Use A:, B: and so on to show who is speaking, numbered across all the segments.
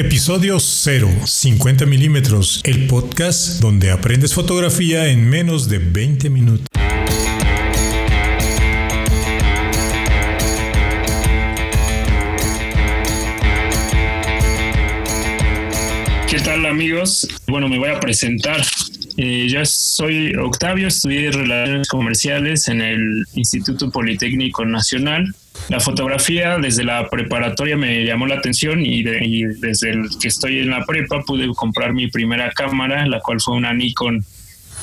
A: Episodio 0, 50 milímetros, el podcast donde aprendes fotografía en menos de 20 minutos.
B: ¿Qué tal amigos? Bueno, me voy a presentar. Eh, yo soy Octavio, estudié Relaciones Comerciales en el Instituto Politécnico Nacional la fotografía desde la preparatoria me llamó la atención y, desde que estoy en la prepa pude comprar mi primera cámara, la cual fue una Nikon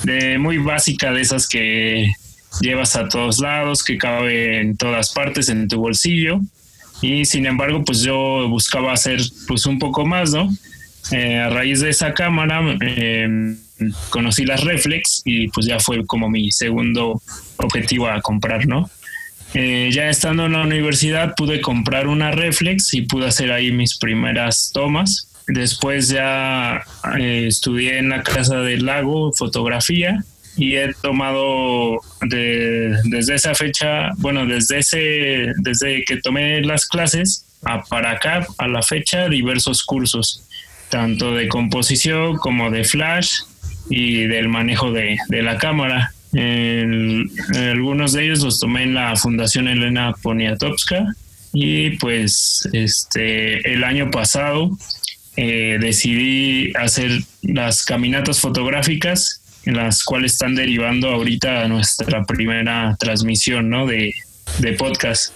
B: de muy básica de esas que llevas a todos lados, que cabe en todas partes en tu bolsillo. Y sin embargo, pues yo buscaba hacer pues un poco más, ¿no? Eh, a raíz de esa cámara em, conocí las reflex y pues ya fue como mi segundo objetivo a comprar, ¿no? Eh, ya estando en la universidad pude comprar una reflex y pude hacer ahí mis primeras tomas. Después ya eh, estudié en la Casa del Lago fotografía y he tomado desde esa fecha, bueno, desde ese, desde que tomé las clases a para acá, a la fecha, diversos cursos, tanto de composición como de flash y del manejo de la cámara algunos de ellos los tomé en la Fundación Elena Poniatowska y pues este el año pasado eh, decidí hacer las caminatas fotográficas en las cuales están derivando ahorita nuestra primera transmisión ¿no? de, de podcast.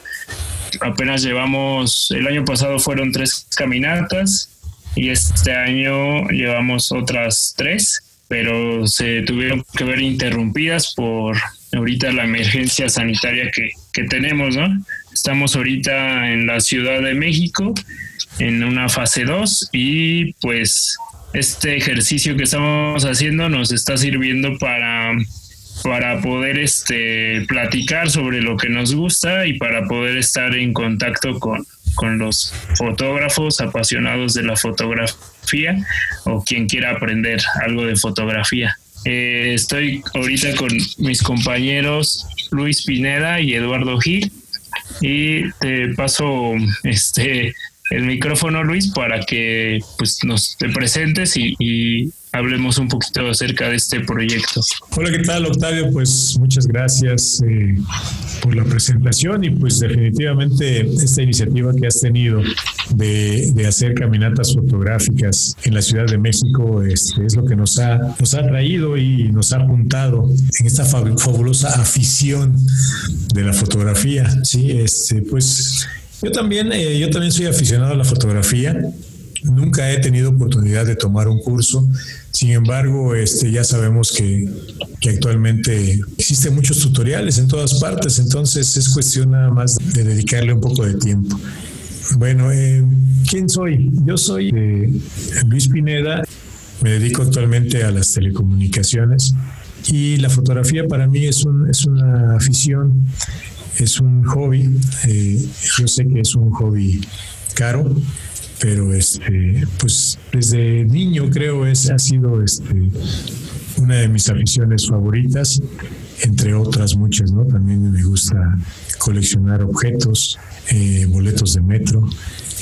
B: Apenas llevamos, el año pasado fueron tres caminatas y este año llevamos otras tres pero se tuvieron que ver interrumpidas por ahorita la emergencia sanitaria que, que tenemos, ¿no? Estamos ahorita en la Ciudad de México en una fase 2 y pues este ejercicio que estamos haciendo nos está sirviendo para para poder este platicar sobre lo que nos gusta y para poder estar en contacto con, con los fotógrafos apasionados de la fotografía o quien quiera aprender algo de fotografía. Eh, estoy ahorita con mis compañeros Luis Pineda y Eduardo Gil y te paso este el micrófono Luis para que pues nos te presentes y hablemos un poquito acerca de este proyecto.
A: Hola, ¿qué tal Octavio? Pues muchas gracias eh, por la presentación y pues definitivamente esta iniciativa que has tenido de, de, hacer caminatas fotográficas en la Ciudad de México este, es lo que nos ha, nos ha traído y nos ha apuntado en esta fabulosa afición de la fotografía. Sí, este, pues yo también, eh, yo también soy aficionado a la fotografía. Nunca he tenido oportunidad de tomar un curso, sin embargo, este, ya sabemos que, actualmente existen muchos tutoriales en todas partes, entonces es cuestión nada más de dedicarle un poco de tiempo. Bueno, eh, ¿quién soy? Yo soy eh, Luis Pineda, me dedico actualmente a las telecomunicaciones y la fotografía para mí es, un, una afición, es un hobby. Eh, yo sé que es un hobby caro, pero este, pues desde niño creo es ha sido este una de mis aficiones favoritas, entre otras muchas, ¿no? También me gusta coleccionar objetos, eh, boletos de metro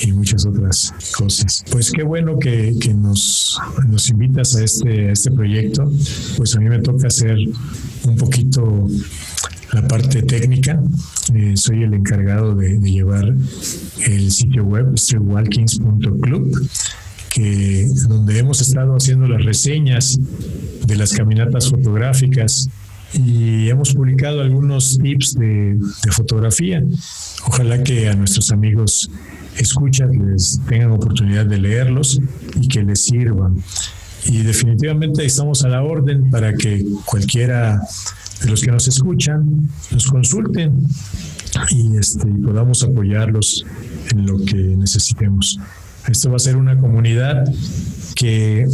A: y muchas otras cosas. Pues qué bueno que, que nos, nos invitas a este, a este proyecto. Pues a mí me toca hacer un poquito la parte técnica. Eh, soy el encargado de, llevar el sitio web streetwalkings.club, que donde hemos estado haciendo las reseñas de las caminatas fotográficas y hemos publicado algunos tips de, de fotografía. Ojalá que a nuestros amigos escuchan les tengan oportunidad de leerlos y que les sirvan. Y definitivamente estamos a la orden para que cualquiera de los que nos escuchan nos consulten y este, podamos apoyarlos en lo que necesitemos. Esto va a ser una comunidad que,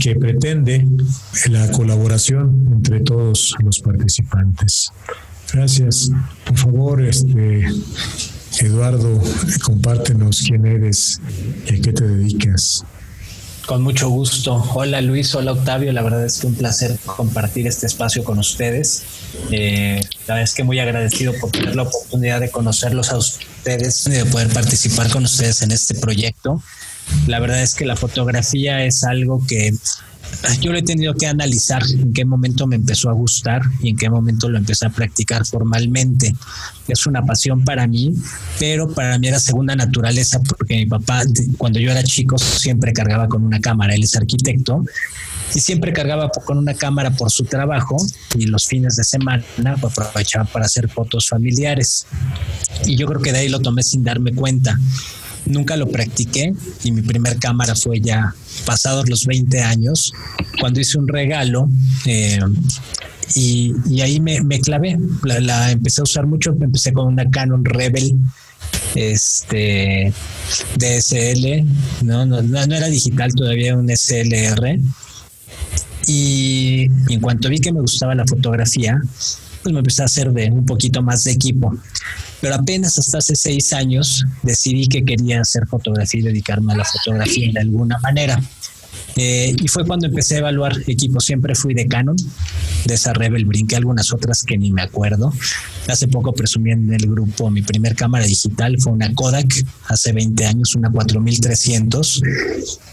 A: que pretende la colaboración entre todos los participantes. Gracias. Por favor, este, Eduardo, compártenos quién eres y a qué te dedicas.
C: Con mucho gusto. Hola Luis, hola Octavio. La verdad es que un placer compartir este espacio con ustedes. Eh, la verdad es que muy agradecido por tener la oportunidad de conocerlos a ustedes y de poder participar con ustedes en este proyecto. La verdad es que la fotografía es algo que yo lo he tenido que analizar en qué momento me empezó a gustar y en qué momento lo empecé a practicar formalmente. Es una pasión para mí, pero para mí era segunda naturaleza porque mi papá, cuando yo era chico, siempre cargaba con una cámara. Él es arquitecto y siempre cargaba con una cámara por su trabajo y los fines de semana aprovechaba para hacer fotos familiares. Y yo creo que de ahí lo tomé sin darme cuenta. Nunca lo practiqué y mi primer cámara fue ya pasados los 20 años, cuando hice un regalo eh, y, ahí me, clavé. La, empecé a usar mucho, empecé con una Canon Rebel este DSL, no, no, no era digital todavía, un SLR. Y en cuanto vi que me gustaba la fotografía, pues me empecé a hacer de un poquito más de equipo. Pero apenas hasta hace seis años decidí que quería hacer fotografía y dedicarme a la fotografía de alguna manera. Eh, y fue cuando empecé a evaluar equipos. Siempre fui de Canon, de esa Rebel, brinqué algunas otras que ni me acuerdo. Hace poco presumí en el grupo mi primer cámara digital, fue una Kodak, hace 20 años, una 4300,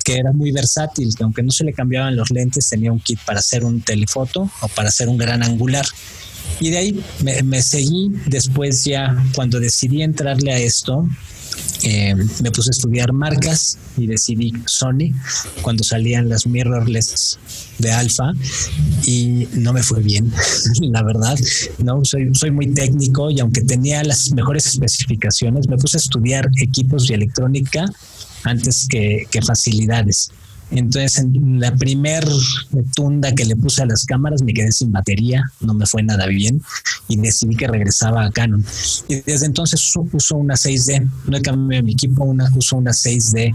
C: que era muy versátil, que aunque no se le cambiaban los lentes, tenía un kit para hacer un telefoto o para hacer un gran angular. Y de ahí me, seguí después ya cuando decidí entrarle a esto, eh, me puse a estudiar marcas y decidí Sony cuando salían las mirrorless de alfa y no me fue bien, la verdad. No, soy, soy muy técnico y aunque tenía las mejores especificaciones, me puse a estudiar equipos y electrónica antes que, que facilidades. Entonces, en la primer tunda que le puse a las cámaras me quedé sin batería, no me fue nada bien y decidí que regresaba a Canon. Y desde entonces uso una 6D, no he cambiado mi equipo, una, uso una 6D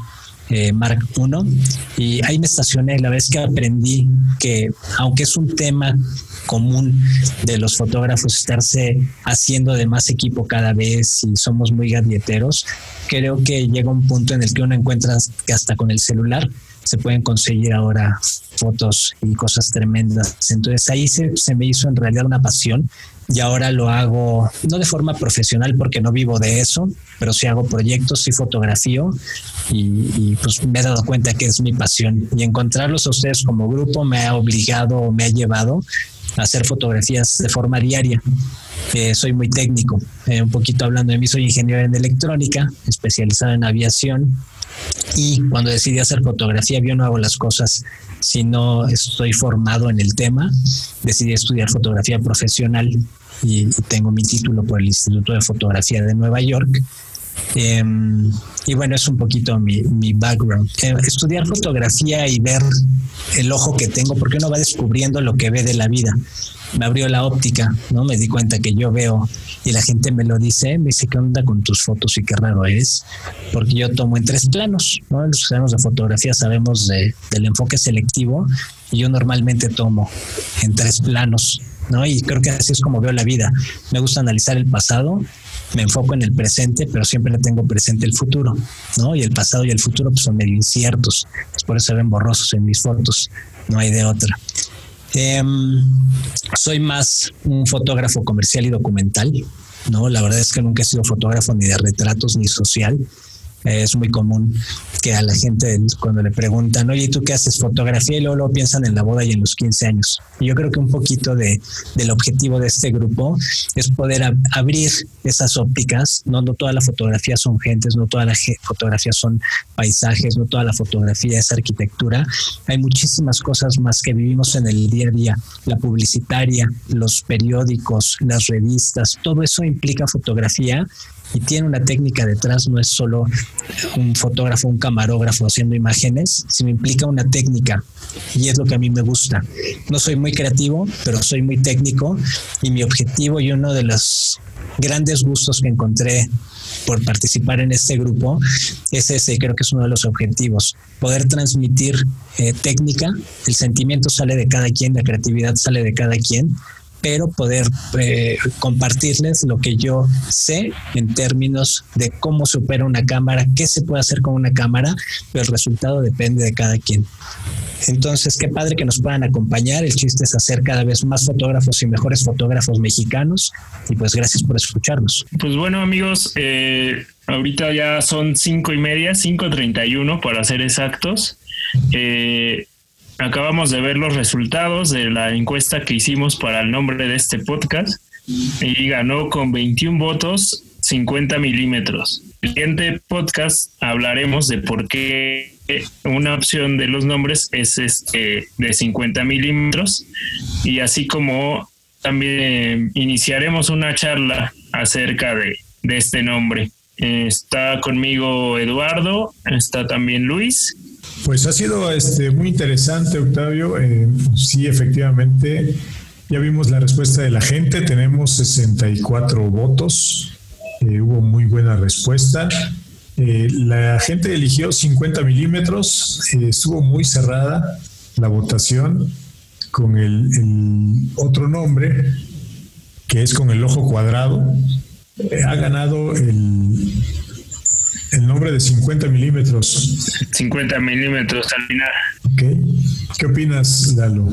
C: eh, Mark I y ahí me estacioné. La vez que aprendí que, aunque es un tema común de los fotógrafos estarse haciendo de más equipo cada vez y somos muy gadieteros, creo que llega un punto en el que uno encuentra que hasta con el celular se pueden conseguir ahora fotos y cosas tremendas. Entonces ahí se, me hizo en realidad una pasión y ahora lo hago no de forma profesional porque no vivo de eso, pero sí hago proyectos, sí fotografío y, pues me he dado cuenta que es mi pasión y encontrarlos a ustedes como grupo me ha obligado, me ha llevado hacer fotografías de forma diaria. Eh, soy muy técnico, eh, un poquito hablando de mí, soy ingeniero en electrónica, especializado en aviación y cuando decidí hacer fotografía, yo no hago las cosas si no estoy formado en el tema. Decidí estudiar fotografía profesional y tengo mi título por el Instituto de Fotografía de Nueva York. Em, y bueno, es un poquito mi, mi background. Eh, estudiar fotografía y ver el ojo que tengo, porque uno va descubriendo lo que ve de la vida me abrió la óptica, ¿no? Me di cuenta que yo veo y la gente me lo dice, me dice, ¿qué onda con tus fotos y qué raro es? Porque yo tomo en tres planos, ¿no? Los sabemos de fotografía sabemos de, del enfoque selectivo y yo normalmente tomo en tres planos, ¿no? Y creo que así es como veo la vida. Me gusta analizar el pasado, me enfoco en el presente, pero siempre le tengo presente el futuro, ¿no? Y el pasado y el futuro pues, son medio inciertos, por eso se ven borrosos en mis fotos, no hay de otra. Em, soy más un fotógrafo comercial y documental, ¿no? La verdad es que nunca he sido fotógrafo ni de retratos ni social es muy común que a la gente cuando le preguntan, oye, ¿tú qué haces? Fotografía y luego, lo piensan en la boda y en los 15 años. Y yo creo que un poquito de, del objetivo de este grupo es poder abrir esas ópticas. No, no toda la fotografía son gentes, no toda la fotografía son paisajes, no toda la fotografía es arquitectura. Hay muchísimas cosas más que vivimos en el día a día. La publicitaria, los periódicos, las revistas, todo eso implica fotografía y tiene una técnica detrás, no es solo un fotógrafo, un camarógrafo haciendo imágenes, sino implica una técnica y es lo que a mí me gusta. No soy muy creativo, pero soy muy técnico y mi objetivo y uno de los grandes gustos que encontré por participar en este grupo es ese, creo que es uno de los objetivos, poder transmitir eh, técnica, el sentimiento sale de cada quien, la creatividad sale de cada quien, pero poder eh, compartirles lo que yo sé en términos de cómo se opera una cámara, qué se puede hacer con una cámara, pero el resultado depende de cada quien. Entonces, qué padre que nos puedan acompañar. El chiste es hacer cada vez más fotógrafos y mejores fotógrafos mexicanos. Y pues gracias por escucharnos.
B: Pues bueno, amigos, eh, ahorita ya son cinco y media, cinco treinta y uno para ser exactos. Eh, acabamos de ver los resultados de la encuesta que hicimos para el nombre de este podcast y ganó con 21 votos 50 milímetros. El siguiente podcast hablaremos de por qué una opción de los nombres es este de 50 milímetros y así como también iniciaremos una charla acerca de, este nombre. Está conmigo Eduardo, está también Luis.
A: Pues ha sido este, muy interesante, Octavio. Eh, sí, efectivamente, ya vimos la respuesta de la gente, tenemos 64 votos, eh, hubo muy buena respuesta. Eh, la gente eligió 50 milímetros, estuvo muy cerrada la votación con el, otro nombre, que es con el ojo cuadrado. ha ganado el, el nombre de 50 milímetros.
B: 50 milímetros al final.
A: ¿Qué opinas, Lalo?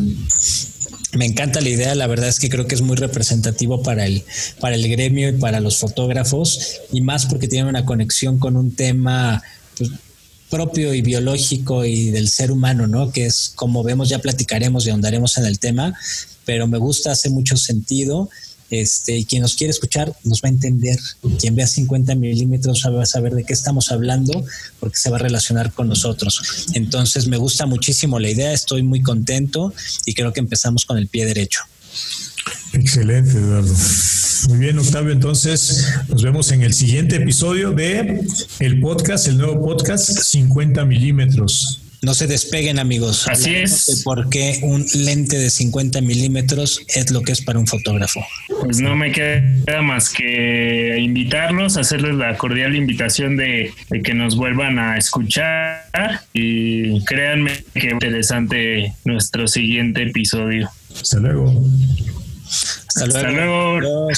C: Me encanta la idea, la verdad es que creo que es muy representativo para el, para el gremio y para los fotógrafos, y más porque tiene una conexión con un tema pues, propio y biológico y del ser humano, ¿no? Que es como vemos, ya platicaremos y ahondaremos en el tema, pero me gusta, hace mucho sentido este, y quien nos quiere escuchar nos va a entender. Quien vea 50 milímetros va a saber de qué estamos hablando porque se va a relacionar con nosotros. Entonces me gusta muchísimo la idea, estoy muy contento y creo que empezamos con el pie derecho.
A: Excelente, Eduardo. Muy bien, Octavio. Entonces, nos vemos en el siguiente episodio de el podcast, el nuevo podcast 50 milímetros.
C: No se despeguen, amigos.
B: Así es.
C: por qué un lente de 50 milímetros es lo que es para un fotógrafo.
B: Pues no me queda más que invitarlos, hacerles la cordial invitación de, que nos vuelvan a escuchar y créanme que interesante nuestro siguiente episodio.
A: Hasta luego.
C: Hasta luego. Hasta luego.